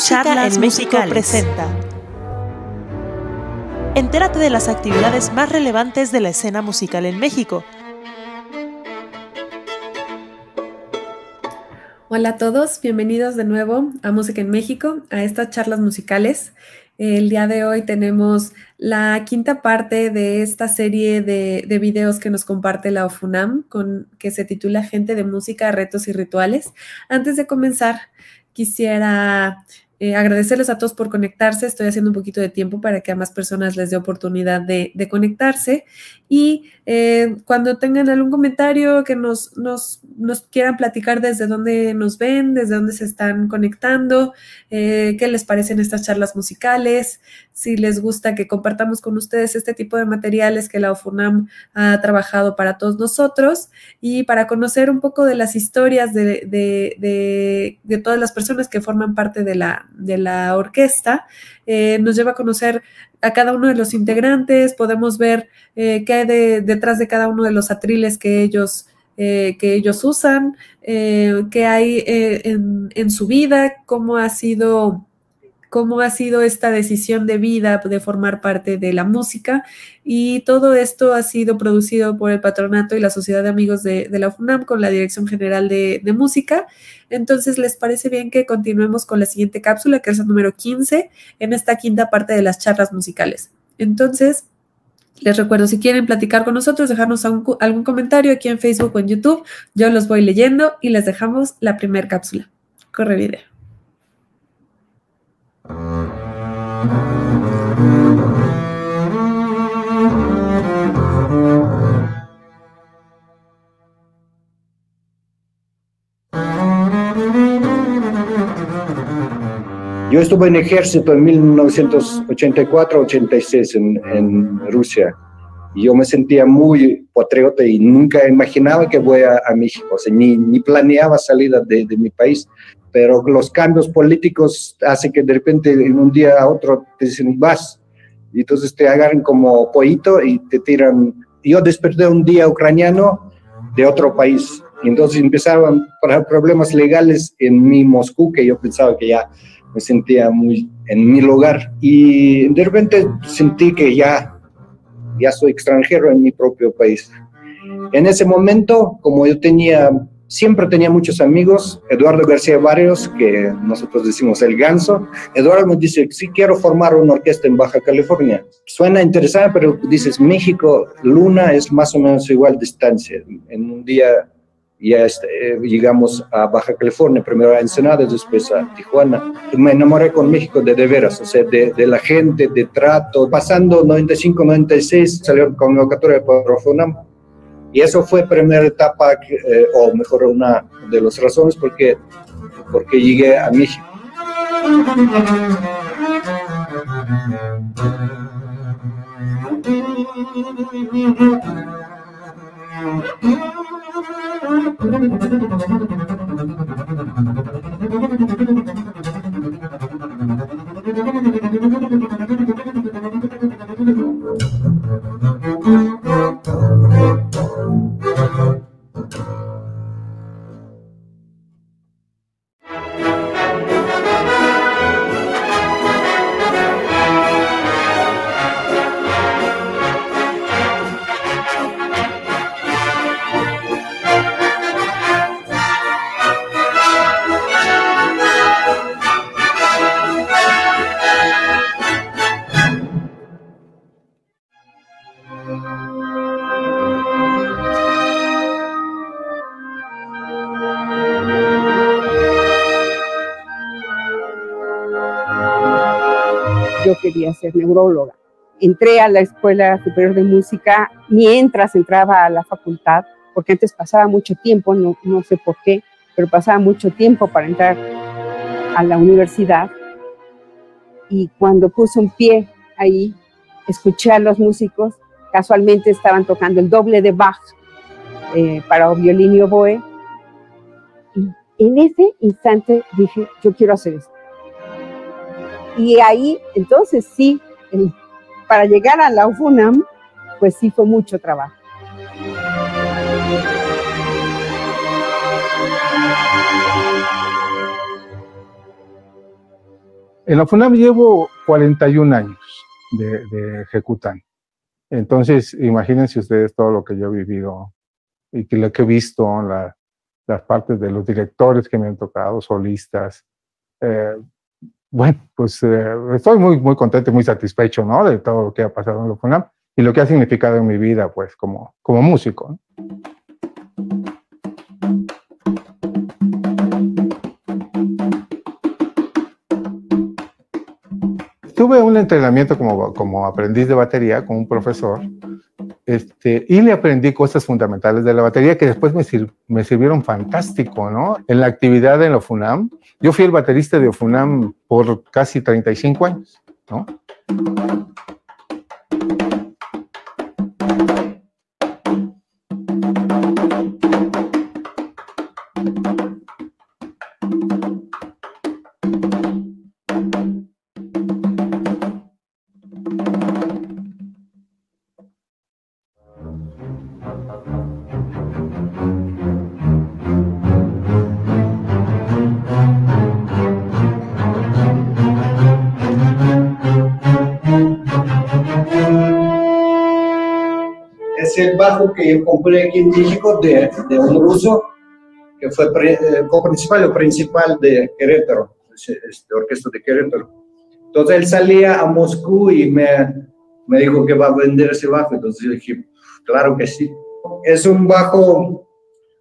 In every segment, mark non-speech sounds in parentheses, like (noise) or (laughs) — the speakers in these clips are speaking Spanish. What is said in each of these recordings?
Música en México presenta. Entérate de las actividades más relevantes de la escena musical en México. Hola a todos, bienvenidos de nuevo a Música en México, a estas charlas musicales. El día de hoy tenemos la quinta parte de esta serie de, de, videos que nos comparte la OFUNAM, con, que se titula Gente de Música, Retos y Rituales. Antes de comenzar, quisiera eh, agradecerles a todos por conectarse. Estoy haciendo un poquito de tiempo para que a más personas les dé oportunidad de, conectarse. Y eh, cuando tengan algún comentario que nos, quieran platicar desde dónde nos ven, desde dónde se están conectando, eh, qué les parecen estas charlas musicales, si les gusta que compartamos con ustedes este tipo de materiales que la OFUNAM ha trabajado para todos nosotros y para conocer un poco de las historias de todas las personas que forman parte de la, de la orquesta, eh, nos lleva a conocer a cada uno de los integrantes, podemos ver eh, qué hay detrás de cada uno de los atriles que ellos, eh, que ellos usan, qué hay en, en, su vida, cómo ha sido cómo ha sido esta decisión de vida de formar parte de la música y todo esto ha sido producido por el patronato y la Sociedad de Amigos de, la FUNAM con la Dirección General de, Música. Entonces, ¿les parece bien que continuemos con la siguiente cápsula, que es el número 15, en esta quinta parte de las charlas musicales? Entonces, les recuerdo, si quieren platicar con nosotros, dejarnos algún comentario aquí en Facebook o en YouTube, yo los voy leyendo y les dejamos la primera cápsula. Corre video. Yo estuve en ejército en 1984-86 en, en, Rusia. Y yo me sentía muy patriota y nunca imaginaba que voy a, México, o sea, ni, ni planeaba salir de, de, mi país, pero los cambios políticos hacen que de repente en un día a otro te dicen vas y entonces te agarran como pollito y te tiran. Yo desperté un día ucraniano de otro país y entonces empezaban problemas legales en mi Moscú que yo pensaba que ya me sentía muy en mi lugar y de repente sentí que ya, ya soy extranjero en mi propio país. En ese momento, como yo tenía, siempre tenía muchos amigos, Eduardo García Barrios, que nosotros decimos el ganso, Eduardo me dice, sí quiero formar una orquesta en Baja California. Suena interesante, pero dices, México, Luna es más o menos igual distancia. En un día ya este, llegamos a Baja California, primero a Ensenada, después a Tijuana. Me enamoré con México de de veras, o sea, de, la gente, de trato. Pasando 95, 96, salió convocatoria por FUNAM. Y eso fue primera etapa, eh, o mejor, una de las razones porque, porque llegué a México. (laughs) Música quería ser neuróloga. Entré a la Escuela Superior de Música mientras entraba a la facultad, porque antes pasaba mucho tiempo, no, no sé por qué, pero pasaba mucho tiempo para entrar a la universidad. Y cuando puse un pie ahí, escuché a los músicos, casualmente estaban tocando el doble de Bach eh, para violín y oboe. Y en ese instante dije, yo quiero hacer esto. Y ahí, entonces sí, para llegar a la UFUNAM, pues sí fue mucho trabajo. En la FUNAM llevo 41 años de, de ejecutando. Entonces, imagínense ustedes todo lo que yo he vivido y lo que he visto, las partes de los directores que me han tocado, solistas. Eh, bueno, pues eh, estoy muy, muy contento y muy satisfecho, ¿no? De todo lo que ha pasado en la FUNAM y lo que ha significado en mi vida, pues, como, como músico. tuve un entrenamiento como, como aprendiz de batería con un profesor este, y le aprendí cosas fundamentales de la batería que después me, sirvieron fantástico, ¿no? En la actividad en la FUNAM, yo fui el baterista de FUNAM por casi 35 años, ¿no? Compré aquí en México de, de un ruso que fue eh, principal o principal de Querétaro, de orquesta de Querétaro. Entonces él salía a Moscú y me, me dijo que va a vender ese bajo. Entonces yo dije, claro que sí. Es un bajo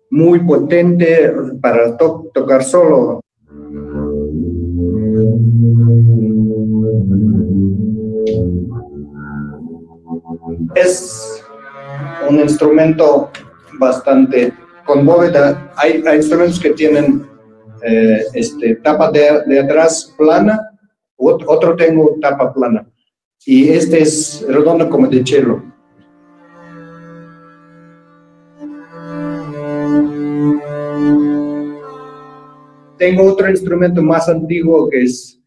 muy potente para tocar solo. Es un instrumento bastante con bóveda. Hay, instrumentos que tienen eh, este, tapa de, de, atrás plana, otro tengo tapa plana. Y este es redondo como de cello. Tengo otro instrumento más antiguo que es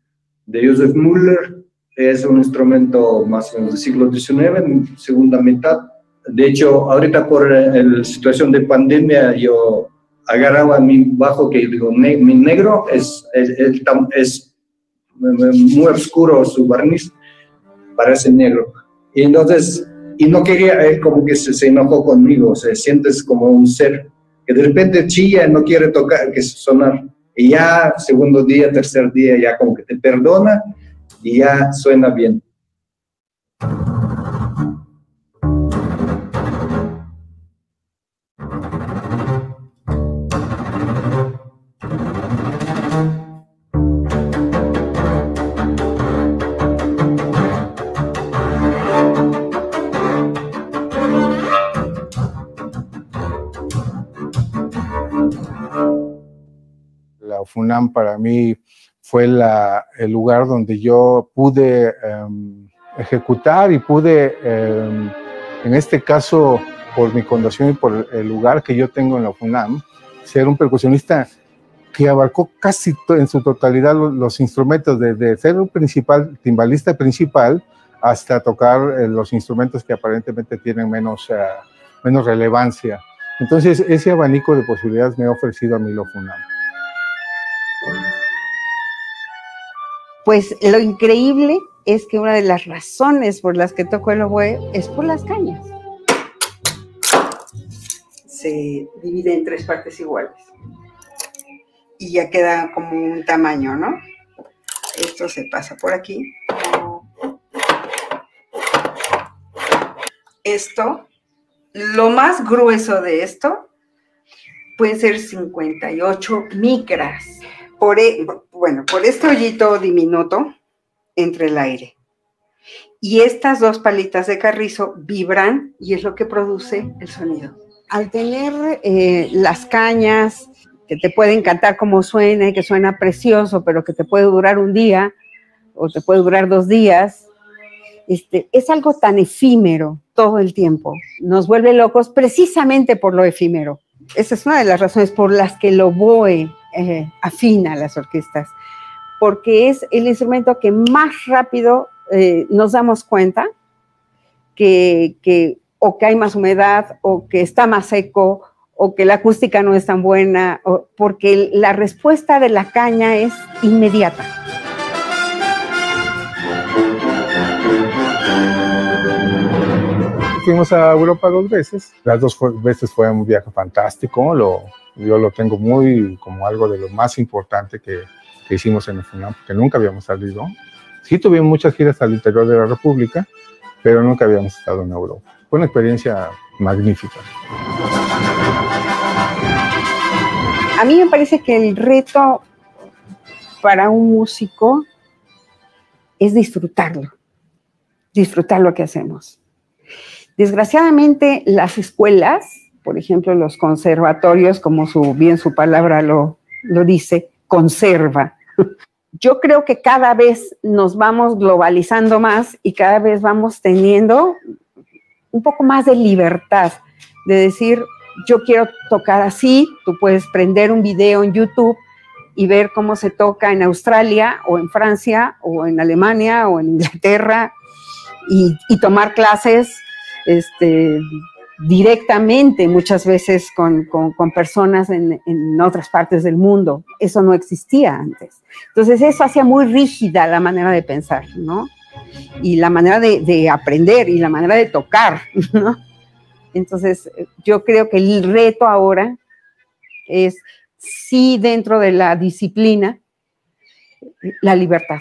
de Joseph Müller. Es un instrumento más o menos del siglo XIX, segunda mitad de hecho, ahorita por la situación de pandemia, yo agarraba mi bajo que digo, mi negro es, es, es, muy oscuro su barniz, parece negro. Y entonces, y no quería, él como que se, enojó conmigo, se sientes como un ser que de repente chilla, no quiere tocar, que sonar. Y ya segundo día, tercer día, ya como que te perdona y ya suena bien. FUNAM para mí fue el lugar donde yo pude em, ejecutar y pude, em, en este caso, por mi condición y por el lugar que yo tengo en la FUNAM, ser un percusionista que abarcó casi en su totalidad los, instrumentos, desde ser un principal, timbalista principal, hasta tocar eh, los instrumentos que aparentemente tienen menos, eh, menos relevancia. Entonces, ese abanico de posibilidades me ha ofrecido a mí lo FUNAM. Pues lo increíble es que una de las razones por las que toco el oboe es por las cañas. Se divide en tres partes iguales. Y ya queda como un tamaño, ¿no? Esto se pasa por aquí. Esto, lo más grueso de esto, puede ser 58 micras. Por, e, bueno, por este hoyito diminuto entre el aire. Y estas dos palitas de carrizo vibran y es lo que produce el sonido. Al tener eh, las cañas que te pueden cantar como suena y que suena precioso, pero que te puede durar un día o te puede durar dos días, este, es algo tan efímero todo el tiempo. Nos vuelve locos precisamente por lo efímero. Esa es una de las razones por las que lo oboe eh, afina las orquestas, porque es el instrumento que más rápido eh, nos damos cuenta que, o que hay más humedad o que está más seco o que la acústica no es tan buena, o, porque la respuesta de la caña es inmediata. Fuimos a Europa dos veces, las dos veces fue un viaje fantástico, lo, yo lo tengo muy como algo de lo más importante que, que hicimos en el FUNAM, porque nunca habíamos salido. Sí tuvimos muchas giras al interior de la República, pero nunca habíamos estado en Europa. Fue una experiencia magnífica. A mí me parece que el reto para un músico es disfrutarlo, disfrutar lo que hacemos. Desgraciadamente, las escuelas, por ejemplo, los conservatorios, como su, bien su palabra lo, lo dice, conserva. Yo creo que cada vez nos vamos globalizando más y cada vez vamos teniendo un poco más de libertad, de decir, yo quiero tocar así, tú puedes prender un video en YouTube y ver cómo se toca en Australia o en Francia o en Alemania o en Inglaterra y, tomar clases este, directamente muchas veces con, personas en, otras partes del mundo. Eso no existía antes. Entonces eso hacía muy rígida la manera de pensar, ¿no? Y la manera de, de aprender y la manera de tocar, (laughs) ¿no? Entonces yo creo que el reto ahora es sí dentro de la disciplina, la libertad.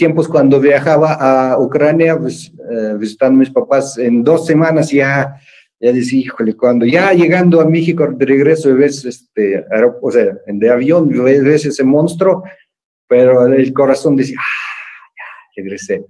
El tiempo es cuando viajaba a Ucrania, pues, eh, visitando a mis papás, en dos semanas ya, ya decía, híjole, cuando ya llegando a México de regreso, ves, este, o sea, de avión, ves ese monstruo, pero el corazón decía, ah, ya, regresé.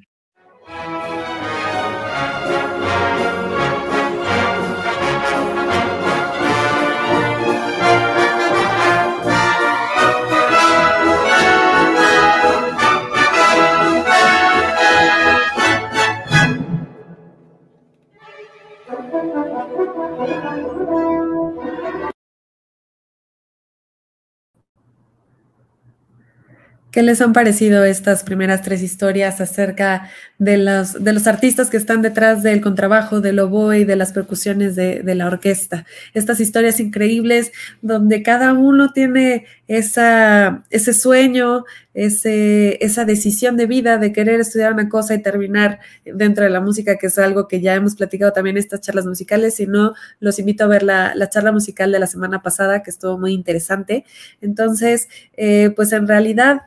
¿Qué les han parecido estas primeras tres historias acerca de los, de los artistas que están detrás del contrabajo, del oboe y de las percusiones de, la orquesta? Estas historias increíbles donde cada uno tiene esa, ese sueño, ese, esa decisión de vida de querer estudiar una cosa y terminar dentro de la música, que es algo que ya hemos platicado también en estas charlas musicales. Si no, los invito a ver la, charla musical de la semana pasada, que estuvo muy interesante. Entonces, eh, pues en realidad...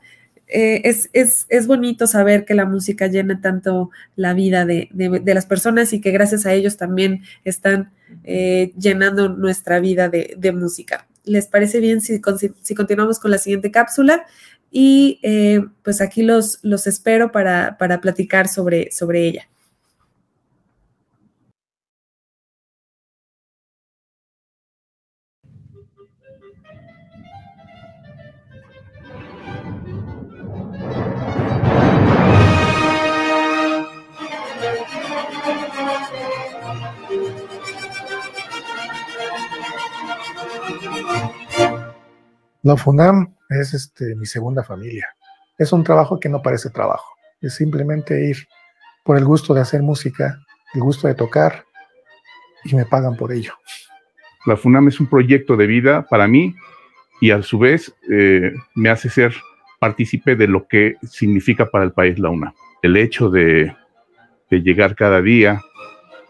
Eh, es, bonito saber que la música llena tanto la vida de, las personas y que gracias a ellos también están eh, llenando nuestra vida de, música. ¿Les parece bien si, si, continuamos con la siguiente cápsula? Y eh, pues aquí los, los espero para, para platicar sobre, sobre ella. La FUNAM es este, mi segunda familia. Es un trabajo que no parece trabajo. Es simplemente ir por el gusto de hacer música, el gusto de tocar y me pagan por ello. La FUNAM es un proyecto de vida para mí y a su vez eh, me hace ser partícipe de lo que significa para el país la UNAM. El hecho de, llegar cada día,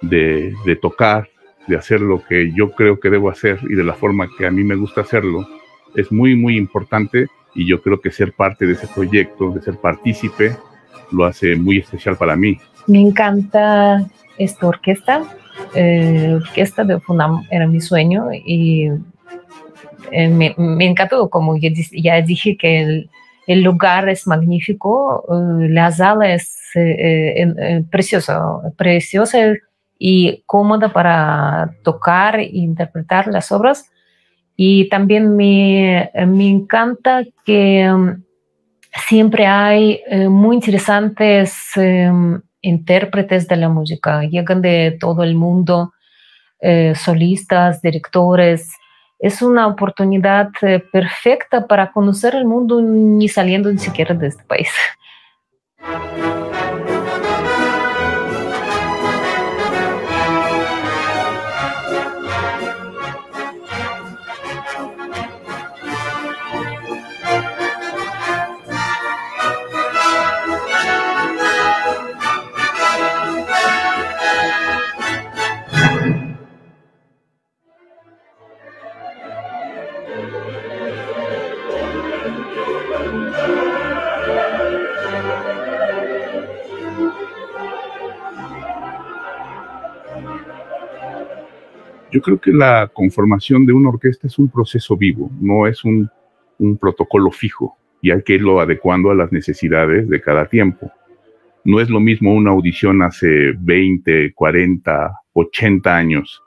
de, de tocar, de hacer lo que yo creo que debo hacer y de la forma que a mí me gusta hacerlo, es muy, muy importante y yo creo que ser parte de ese proyecto, de ser partícipe, lo hace muy especial para mí. Me encanta esta orquesta. Eh, orquesta de Funam era mi sueño y eh, me, me, encantó, como ya, ya dije, que el, lugar es magnífico, eh, la sala es eh, preciosa, preciosa y cómoda para tocar e interpretar las obras. Y también me, me encanta que um, siempre hay eh, muy interesantes em, intérpretes de la música, llegan de todo el mundo, eh, solistas, directores. Es una oportunidad eh, perfecta para conocer el mundo ni saliendo ni siquiera de este país. Yo creo que la conformación de una orquesta es un proceso vivo, no es un, protocolo fijo y hay que irlo adecuando a las necesidades de cada tiempo. No es lo mismo una audición hace 20, 40, 80 años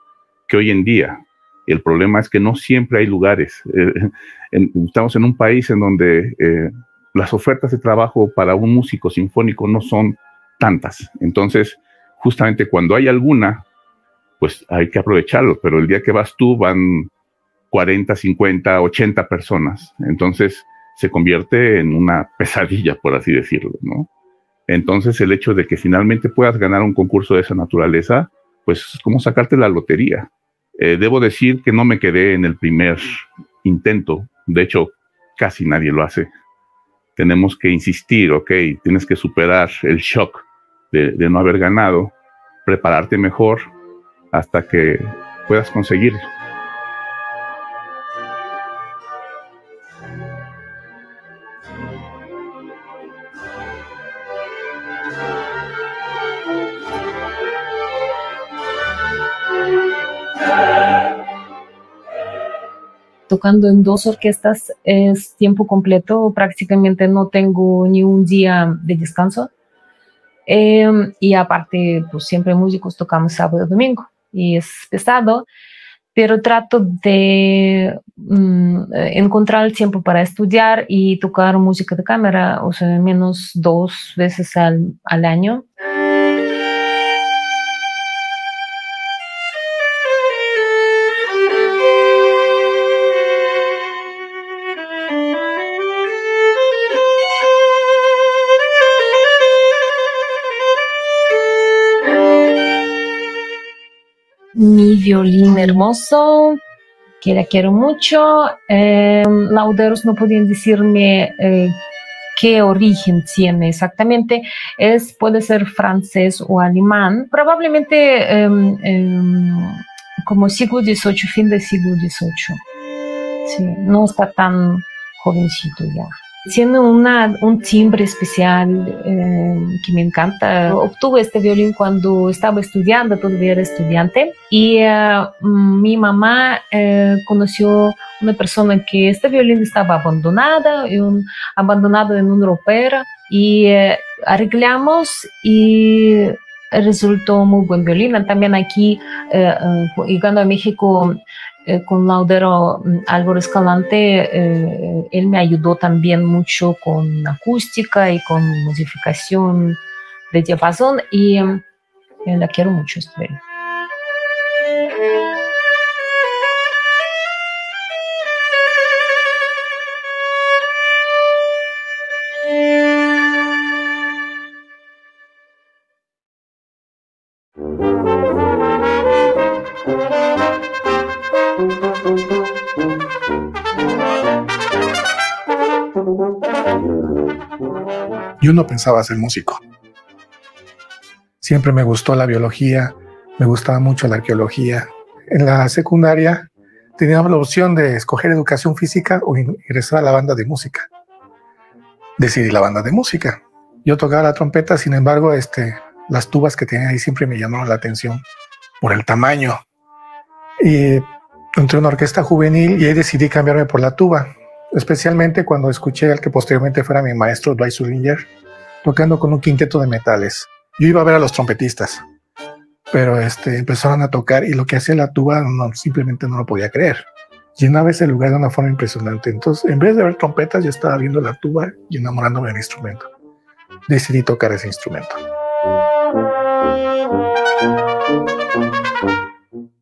que hoy en día. El problema es que no siempre hay lugares. Eh, (laughs) estamos en un país en donde eh, las ofertas de trabajo para un músico sinfónico no son tantas. Entonces, justamente cuando hay alguna, pues hay que aprovecharlo, pero el día que vas tú van 40, 50, 80 personas, entonces se convierte en una pesadilla, por así decirlo, ¿no? Entonces el hecho de que finalmente puedas ganar un concurso de esa naturaleza, pues es como sacarte la lotería. Eh, debo decir que no me quedé en el primer intento, de hecho casi nadie lo hace. Tenemos que insistir, ok, tienes que superar el shock de no haber ganado, prepararte mejor, hasta que puedas conseguirlo. tocando en dos orquestas es tiempo completo, prácticamente no tengo ni un día de descanso. Em, y aparte, pues siempre músicos tocamos sábado y domingo y es pesado, pero trato de mm, encontrar el tiempo para estudiar y tocar música de cámara, o sea, menos dos veces al, al año. Violín hermoso, que la quiero mucho. Eh, lauderos no podían decirme eh, qué origen tiene exactamente. Es, puede ser francés o alemán, probablemente em, em, como siglo XVIII, fin del siglo XVIII. no está tan jovencito ya. Tiene una, un timbre especial eh, que me encanta. Obtuve este violín cuando estaba estudiando, todavía era estudiante, y eh, mi mamá eh, conoció una persona que este violín estaba abandonado, un, abandonado en una ropera, y arreglamos y resultó muy buen violín. También aquí, llegando a México, eh, con Laudero mm, Álvaro Escalante, eh, él me ayudó también mucho con acústica y con modificación de diapasón y eh, la quiero mucho. (laughs) Yo no pensaba ser músico. Siempre me gustó la biología, me gustaba mucho la arqueología. En la secundaria teníamos la opción de escoger educación física o ingresar a la banda de música. Decidí la banda de música. Yo tocaba la trompeta, sin embargo, este, las tubas que tenía ahí siempre me llamaron la atención por el tamaño. Y entré a una orquesta juvenil y ahí decidí cambiarme por la tuba especialmente cuando escuché al que posteriormente fuera mi maestro Dwight Sullinger tocando con un quinteto de metales. Yo iba a ver a los trompetistas, pero este, empezaron a tocar y lo que hacía la tuba no, simplemente no lo podía creer. Llenaba ese lugar de una forma impresionante. Entonces, en vez de ver trompetas, yo estaba viendo la tuba y enamorándome del instrumento. Decidí tocar ese instrumento.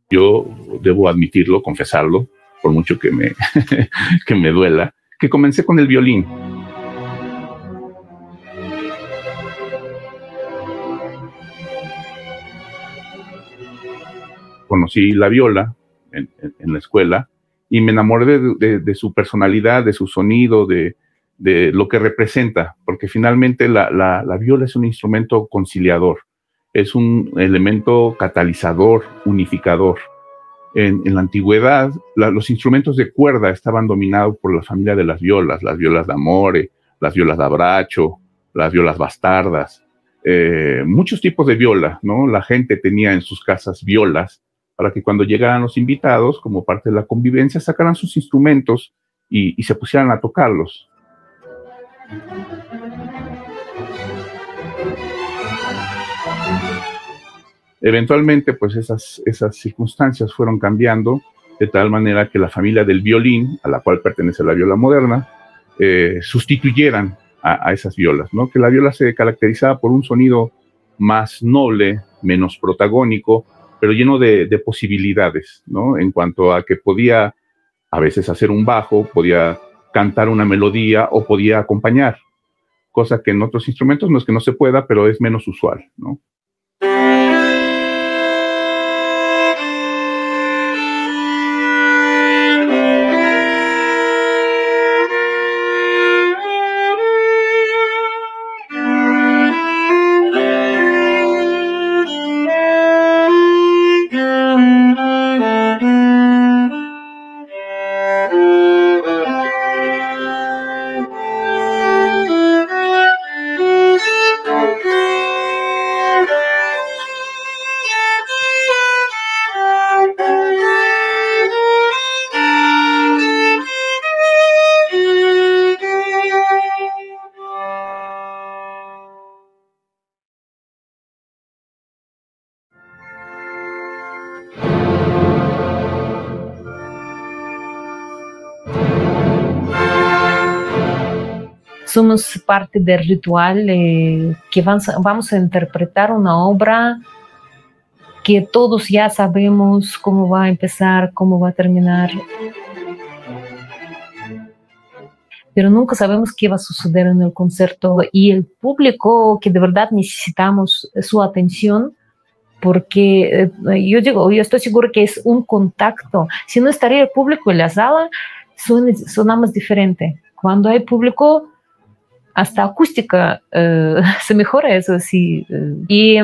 Yo debo admitirlo, confesarlo, por mucho que me, (laughs) que me duela, que comencé con el violín. Conocí la viola en, la escuela y me enamoré de, su personalidad, de su sonido, de, lo que representa, porque finalmente la, viola es un instrumento conciliador, es un elemento catalizador, unificador. En, la antigüedad, los instrumentos de cuerda estaban dominados por la familia de las violas, las violas de amore, las violas de abracho, las violas bastardas, eh, muchos tipos de viola, ¿no? La gente tenía en sus casas violas para que cuando llegaran los invitados, como parte de la convivencia, sacaran sus instrumentos y, se pusieran a tocarlos. Eventualmente, pues esas, esas circunstancias fueron cambiando de tal manera que la familia del violín, a la cual pertenece la viola moderna, eh, sustituyeran a, a, esas violas, ¿no? Que la viola se caracterizaba por un sonido más noble, menos protagónico, pero lleno de, posibilidades, ¿no? En cuanto a que podía a veces hacer un bajo, podía cantar una melodía o podía acompañar, cosa que en otros instrumentos no es que no se pueda, pero es menos usual, ¿no? Somos parte del ritual eh, que vamos, a interpretar una obra que todos ya sabemos cómo va a empezar, cómo va a terminar. Pero nunca sabemos qué va a suceder en el concierto y el público que de verdad necesitamos su atención porque eh, yo digo, yo estoy seguro que es un contacto. Si no estaría el público en la sala, sonamos diferente. Cuando hay público, hasta acústica eh, (laughs) se mejora eso sí. Eh, y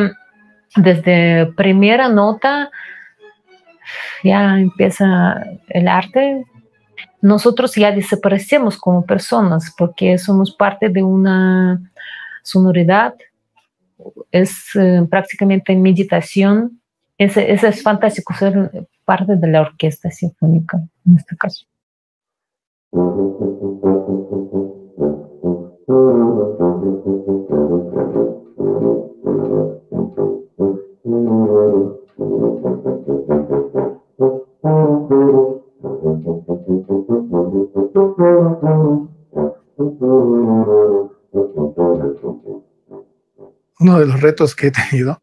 desde primera nota ya empieza el arte. Nosotros ya desaparecemos como personas porque somos parte de una sonoridad, es eh, prácticamente meditación. Es, es, es fantástico ser parte de la orquesta sinfónica en este caso. Uno de los retos que he tenido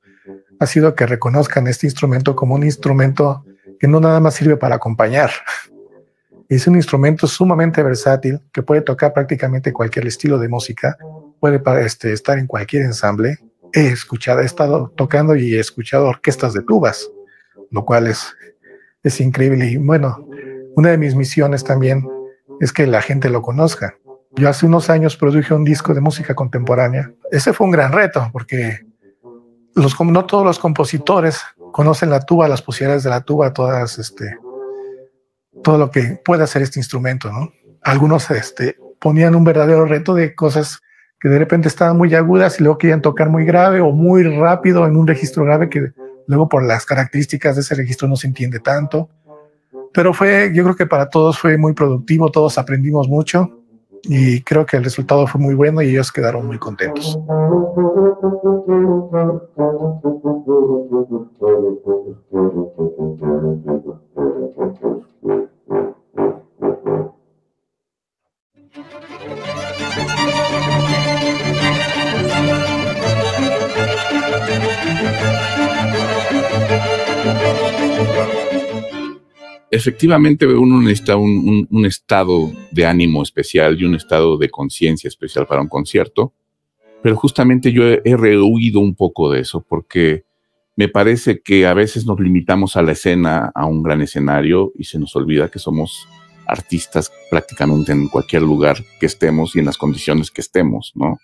ha sido que reconozcan este instrumento como un instrumento que no nada más sirve para acompañar, es un instrumento sumamente versátil que puede tocar prácticamente cualquier estilo de música, puede este, estar en cualquier ensamble. He escuchado, he estado tocando y he escuchado orquestas de tubas, lo cual es, es increíble. Y bueno, una de mis misiones también es que la gente lo conozca. Yo hace unos años produje un disco de música contemporánea. Ese fue un gran reto porque los, no todos los compositores conocen la tuba, las posibilidades de la tuba, todas este, todo lo que puede hacer este instrumento, ¿no? Algunos este, ponían un verdadero reto de cosas que de repente estaban muy agudas y luego querían tocar muy grave o muy rápido en un registro grave que luego por las características de ese registro no se entiende tanto. Pero fue, yo creo que para todos fue muy productivo, todos aprendimos mucho y creo que el resultado fue muy bueno y ellos quedaron muy contentos. (laughs) efectivamente uno necesita un, estado de ánimo especial y un estado de conciencia especial para un concierto, pero justamente yo he, rehuido un poco de eso porque me parece que a veces nos limitamos a la escena, a un gran escenario y se nos olvida que somos artistas prácticamente en cualquier lugar que estemos y en las condiciones que estemos, ¿no?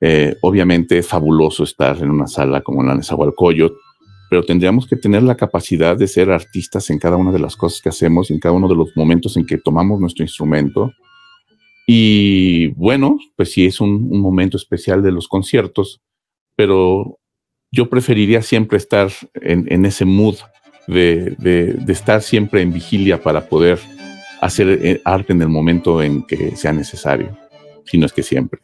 Eh, obviamente es fabuloso estar en una sala como la Nezahualcóyotl, pero tendríamos que tener la capacidad de ser artistas en cada una de las cosas que hacemos, en cada uno de los momentos en que tomamos nuestro instrumento. Y bueno, pues sí es un, momento especial de los conciertos, pero yo preferiría siempre estar en, ese mood de, de, estar siempre en vigilia para poder hacer eh, arte en el momento en que sea necesario, si no es que siempre.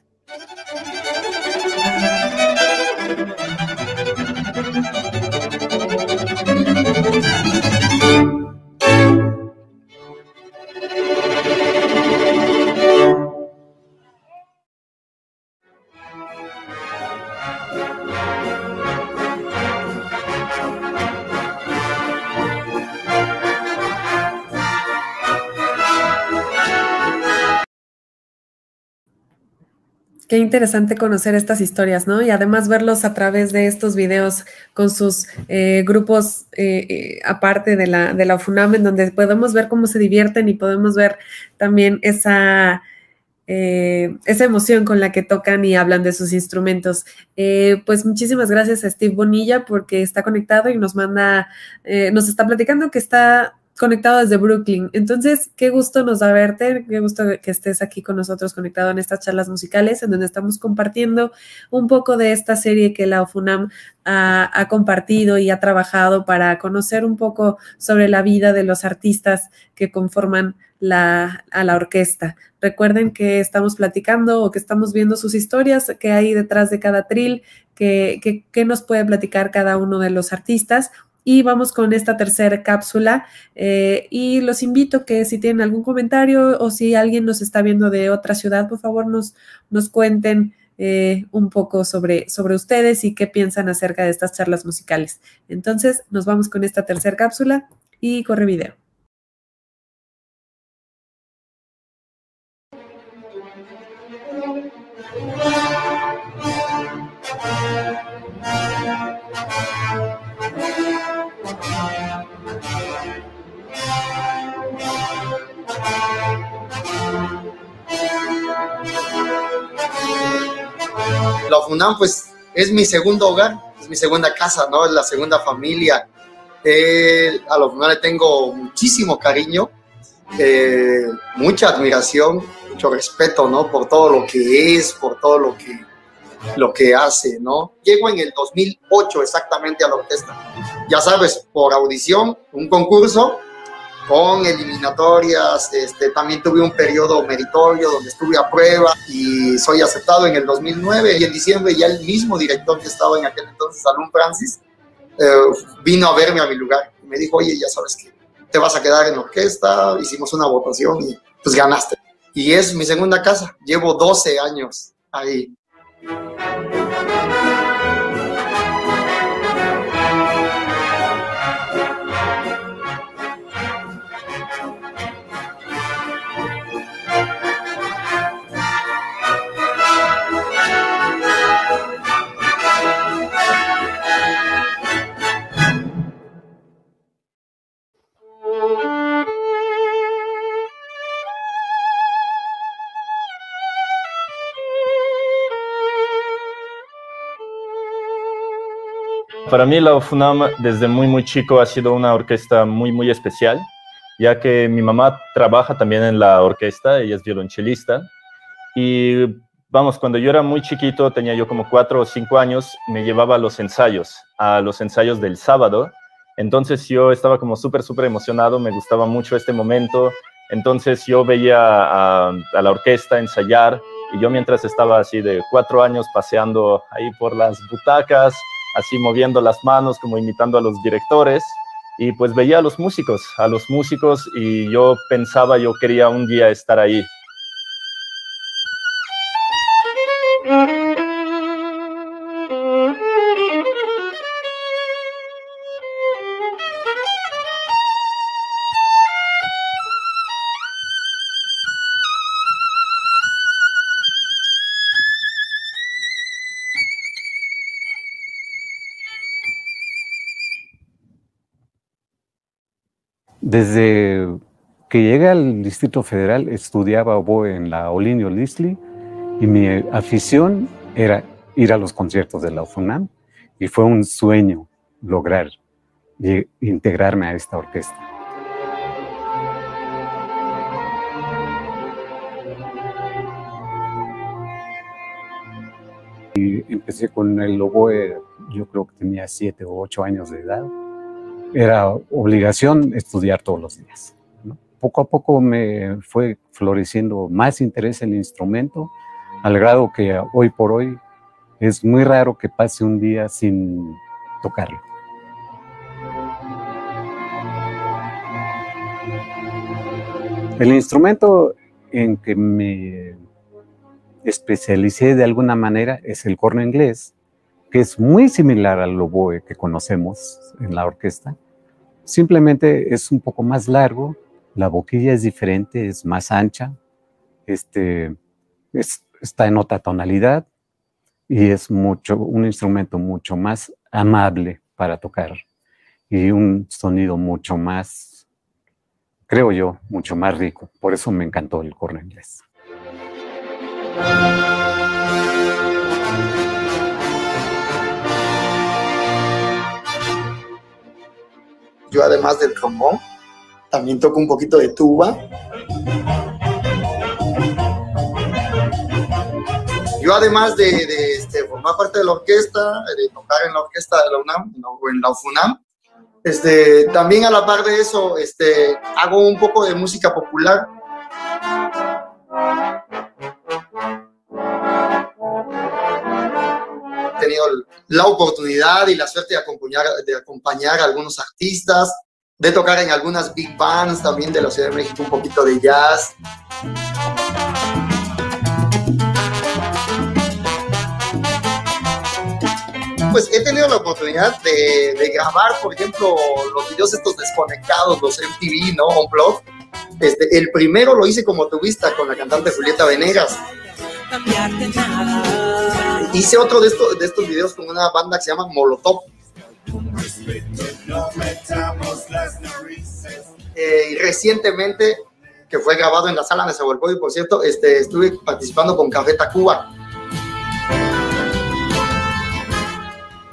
Qué interesante conocer estas historias, ¿no? Y además verlos a través de estos videos con sus eh, grupos eh, eh, aparte de la, de la UFUNAM, en donde podemos ver cómo se divierten y podemos ver también esa, esa emoción con la que tocan y hablan de sus instrumentos. pues muchísimas gracias a Steve Bonilla porque está conectado y nos manda, nos está platicando que está conectado desde Brooklyn. Entonces, qué gusto nos da verte, qué gusto que estés aquí con nosotros conectado en estas charlas musicales, en donde estamos compartiendo un poco de esta serie que la OFUNAM ha, compartido y ha trabajado para conocer un poco sobre la vida de los artistas que conforman la, a la orquesta. Recuerden que estamos platicando o que estamos viendo sus historias que hay detrás de cada tril, que, que nos puede platicar cada uno de los artistas y vamos con esta tercera cápsula eh, y los invito que si tienen algún comentario o si alguien nos está viendo de otra ciudad, por favor nos, nos cuenten eh, un poco sobre, sobre ustedes y qué piensan acerca de estas charlas musicales. Entonces nos vamos con esta tercera cápsula y corre video. La FUNAM, pues, es mi segundo hogar, es mi segunda casa, ¿no? Es la segunda familia. Eh, a la FUNAM le tengo muchísimo cariño, eh, mucha admiración, mucho respeto, ¿no? Por todo lo que es, por todo lo que, lo que hace, ¿no? Llego en el 2008 exactamente a la orquesta. Ya sabes, por audición, un concurso, con eliminatorias, este, también tuve un periodo meritorio donde estuve a prueba y soy aceptado en el 2009 y en diciembre ya el mismo director que estaba en aquel entonces, Alun Francis, eh, vino a verme a mi lugar y me dijo, oye, ya sabes que te vas a quedar en orquesta, hicimos una votación y pues ganaste. Y es mi segunda casa, llevo 12 años ahí. Para mí la FUNAM desde muy muy chico ha sido una orquesta muy muy especial, ya que mi mamá trabaja también en la orquesta, ella es violonchelista, y vamos, cuando yo era muy chiquito, tenía yo como cuatro o cinco años, me llevaba a los ensayos, a los ensayos del sábado, entonces yo estaba como súper, súper emocionado, me gustaba mucho este momento Entonces yo veía a, a, la orquesta ensayar y yo mientras estaba así de cuatro años paseando ahí por las butacas, así moviendo las manos como imitando a los directores y pues veía a los músicos, a los músicos y yo pensaba, yo quería un día estar ahí. Desde que llegué al Distrito Federal estudiaba oboe en la Olinio Lisli y mi afición era ir a los conciertos de la UFUNAM y fue un sueño lograr integrarme a esta orquesta. Empecé con el oboe, yo creo que tenía siete o ocho años de edad era obligación estudiar todos los días. Poco a poco me fue floreciendo más interés en el instrumento, al grado que hoy por hoy es muy raro que pase un día sin tocarlo. El instrumento en que me especialicé de alguna manera es el corno inglés, que es muy similar al oboe que conocemos en la orquesta. Simplemente es un poco más largo, la boquilla es diferente, es más ancha, este, está en otra tonalidad y es mucho, un instrumento mucho más amable para tocar y un sonido mucho más, creo yo, mucho más rico. Por eso me encantó el corno inglés. Yo además del trombón, también toco un poquito de tuba. Yo además de, este, formar parte de la orquesta, de tocar en la orquesta de la UNAM o en la UFUNAM, este, también a la par de eso este, hago un poco de música popular tenido la oportunidad y la suerte de acompañar, de acompañar a algunos artistas, de tocar en algunas big bands también de la Ciudad de México, un poquito de jazz. Pues he tenido la oportunidad de, grabar, por ejemplo, los videos estos desconectados, los MTV, ¿no? Unplugged. Este, el primero lo hice como turista con la cantante Julieta Venegas. Hice otro de estos, de estos videos con una banda que se llama Molotov. Eh, recientemente, que fue grabado en la sala de y por cierto, este, estuve participando con Café Tacuba.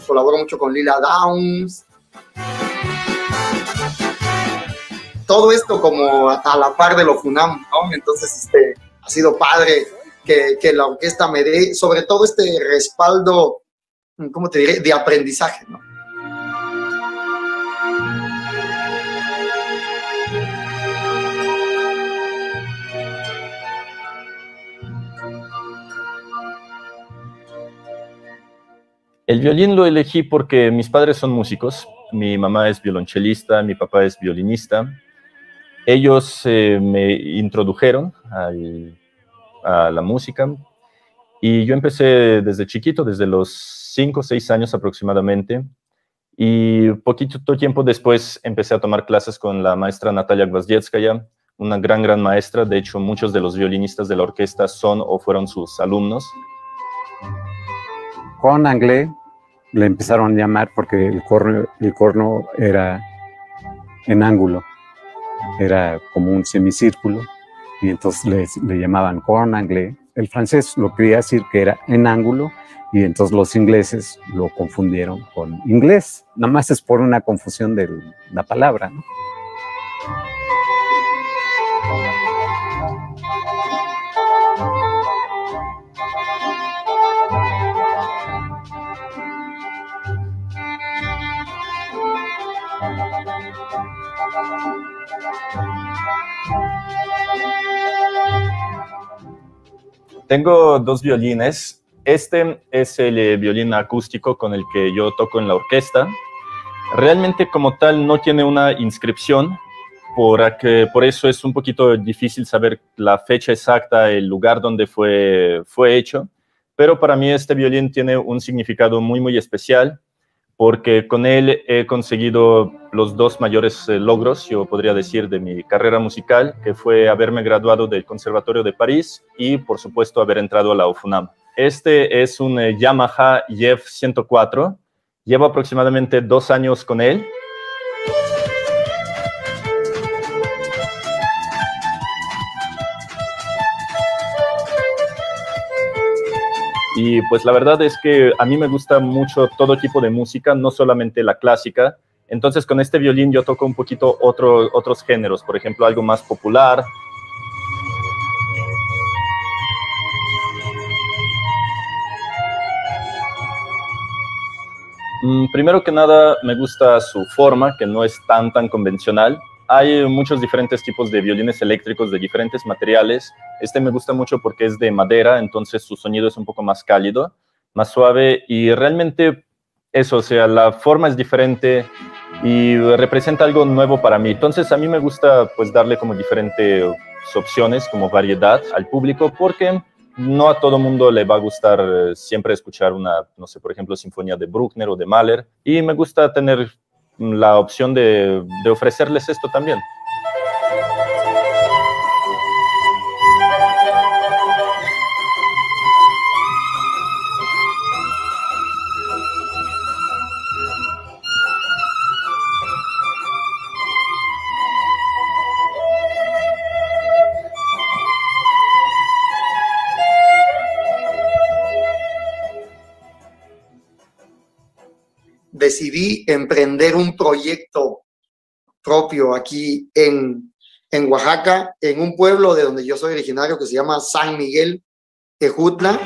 Colaboro mucho con Lila Downs. Todo esto como a la par de lo FUNAM, ¿no? Entonces, este, ha sido padre que, la orquesta me dé, sobre todo este respaldo, ¿cómo te diré?, de aprendizaje, ¿no? El violín lo elegí porque mis padres son músicos. Mi mamá es violonchelista, mi papá es violinista. Ellos eh, me introdujeron al a la música. Y yo empecé desde chiquito, desde los 5 o 6 años aproximadamente. Y poquito tiempo después empecé a tomar clases con la maestra Natalia Gvazdietskaya, una gran, gran maestra. De hecho, muchos de los violinistas de la orquesta son o fueron sus alumnos. Con Anglais le empezaron a llamar porque el corno, el corno era en ángulo, era como un semicírculo y entonces le llamaban corn anglais. El francés lo quería decir que era en ángulo y entonces los ingleses lo confundieron con inglés. Nada más es por una confusión de la palabra, ¿no? Tengo dos violines. Este es el eh, violín acústico con el que yo toco en la orquesta. Realmente como tal no tiene una inscripción, por, por eso es un poquito difícil saber la fecha exacta, el lugar donde fue, fue hecho, pero para mí este violín tiene un significado muy, muy especial, porque con él he conseguido los dos mayores eh, logros, yo podría decir, de mi carrera musical, que fue haberme graduado del Conservatorio de París y, por supuesto, haber entrado a la UFUNAM. Este es un eh, Yamaha Jeff 104, llevo aproximadamente dos años con él Y pues la verdad es que a mí me gusta mucho todo tipo de música, no solamente la clásica. Entonces con este violín yo toco un poquito otro, otros géneros, por ejemplo algo más popular. Mm, primero que nada me gusta su forma, que no es tan tan convencional hay muchos diferentes tipos de violines eléctricos de diferentes materiales. Este me gusta mucho porque es de madera, entonces su sonido es un poco más cálido, más suave y realmente eso, o sea, la forma es diferente y representa algo nuevo para mí. Entonces a mí me gusta pues darle como diferentes opciones, como variedad al público porque no a todo mundo le va a gustar eh, siempre escuchar una, no sé, por ejemplo, sinfonía de Bruckner o de Mahler y me gusta tener la opción de, de ofrecerles esto también. Decidí emprender un proyecto propio aquí en, en Oaxaca, en un pueblo de donde yo soy originario que se llama San Miguel Ejutla.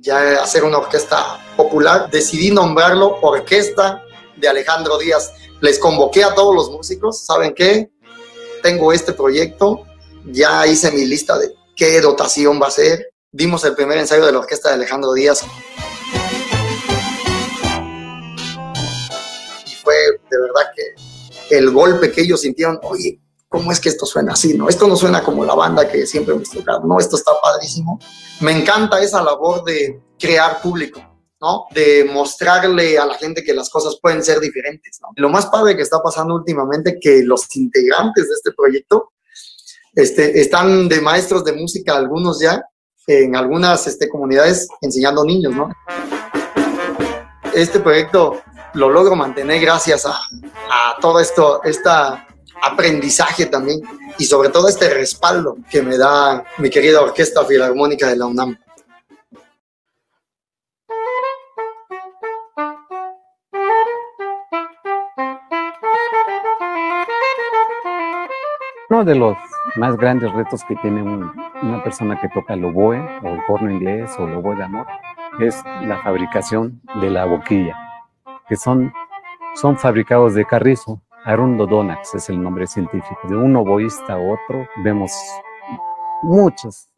Ya hacer una orquesta popular, decidí nombrarlo Orquesta de Alejandro Díaz. Les convoqué a todos los músicos, ¿saben qué? Tengo este proyecto, ya hice mi lista de qué dotación va a ser. Dimos el primer ensayo de la orquesta de Alejandro Díaz. Y fue de verdad que el golpe que ellos sintieron, oye, ¿cómo es que esto suena así? No, esto no suena como la banda que siempre hemos tocado, no, esto está padrísimo. Me encanta esa labor de crear público. ¿no? De mostrarle a la gente que las cosas pueden ser diferentes, ¿no? Lo más padre que está pasando últimamente que los integrantes de este proyecto este, están de maestros de música algunos ya en algunas este, comunidades enseñando niños, ¿no? Este proyecto lo logro mantener gracias a, a todo esto, este aprendizaje también y sobre todo este respaldo que me da mi querida Orquesta Filarmónica de la UNAM. Uno de los más grandes retos que tiene una persona que toca el oboe o el corno inglés o el oboe de amor es la fabricación de la boquilla, que son, son fabricados de carrizo. Arundodonax es el nombre científico. De un oboísta a otro vemos muchos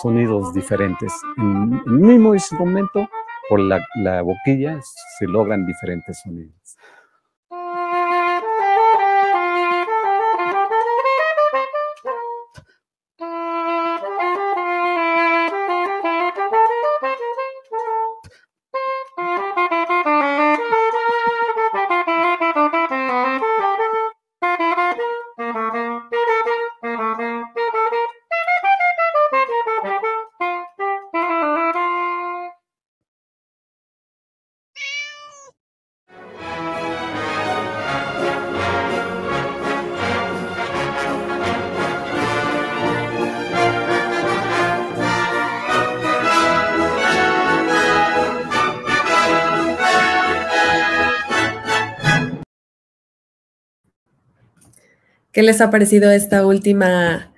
sonidos diferentes. En el mismo instrumento, por la, la boquilla, se logran diferentes sonidos. ¿Qué les ha parecido esta última,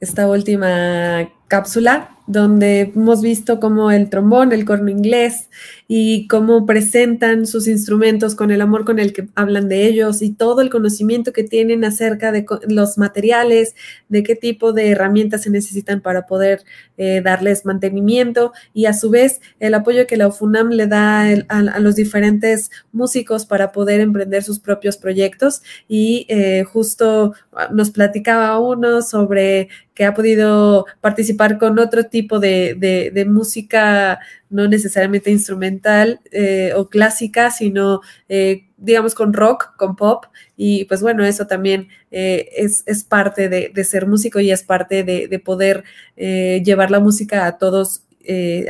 esta última cápsula? donde hemos visto cómo el trombón, el corno inglés y cómo presentan sus instrumentos con el amor con el que hablan de ellos y todo el conocimiento que tienen acerca de los materiales, de qué tipo de herramientas se necesitan para poder eh, darles mantenimiento y a su vez el apoyo que la UFUNAM le da a, los diferentes músicos para poder emprender sus propios proyectos y eh, justo nos platicaba uno sobre que ha podido participar con otro tipo de, música, no necesariamente instrumental eh, o clásica, sino eh, digamos con rock, con pop. Y pues bueno, eso también eh, es, parte de, ser músico y es parte de, poder llevar la música a todos,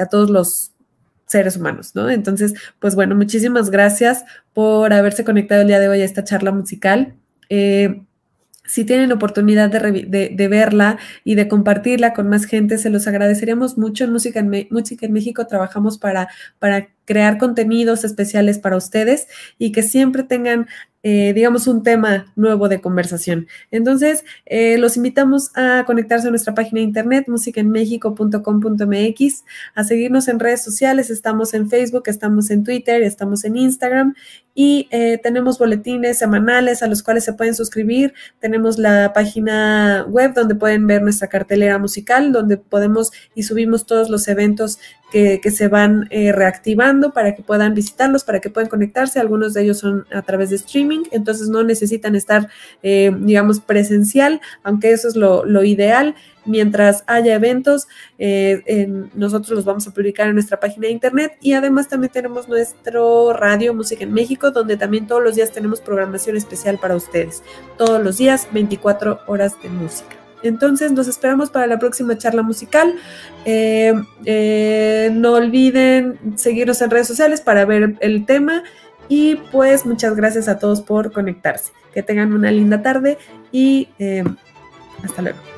a todos los seres humanos, ¿no? Entonces, pues bueno, muchísimas gracias por haberse conectado el día de hoy a esta charla musical. Si tienen oportunidad de, verla y de compartirla con más gente, se los agradeceríamos mucho. En Música en, Música en México trabajamos para, para crear contenidos especiales para ustedes y que siempre tengan eh, digamos, un tema nuevo de conversación. Entonces, eh, los invitamos a conectarse a nuestra página de internet, musicaenmexico.com.mx, a seguirnos en redes sociales, estamos en Facebook, estamos en Twitter, estamos en Instagram y eh, tenemos boletines semanales a los cuales se pueden suscribir. Tenemos la página web donde pueden ver nuestra cartelera musical, donde podemos y subimos todos los eventos que, se van reactivando para que puedan visitarlos, para que puedan conectarse. Algunos de ellos son a través de streaming entonces no necesitan estar, eh, digamos, presencial, aunque eso es lo, ideal. Mientras haya eventos, eh, nosotros los vamos a publicar en nuestra página de internet y además también tenemos nuestro radio Música en México, donde también todos los días tenemos programación especial para ustedes. Todos los días, 24 horas de música. Entonces nos esperamos para la próxima charla musical. Eh, no olviden seguirnos en redes sociales para ver el tema y pues muchas gracias a todos por conectarse. Que tengan una linda tarde y eh, hasta luego.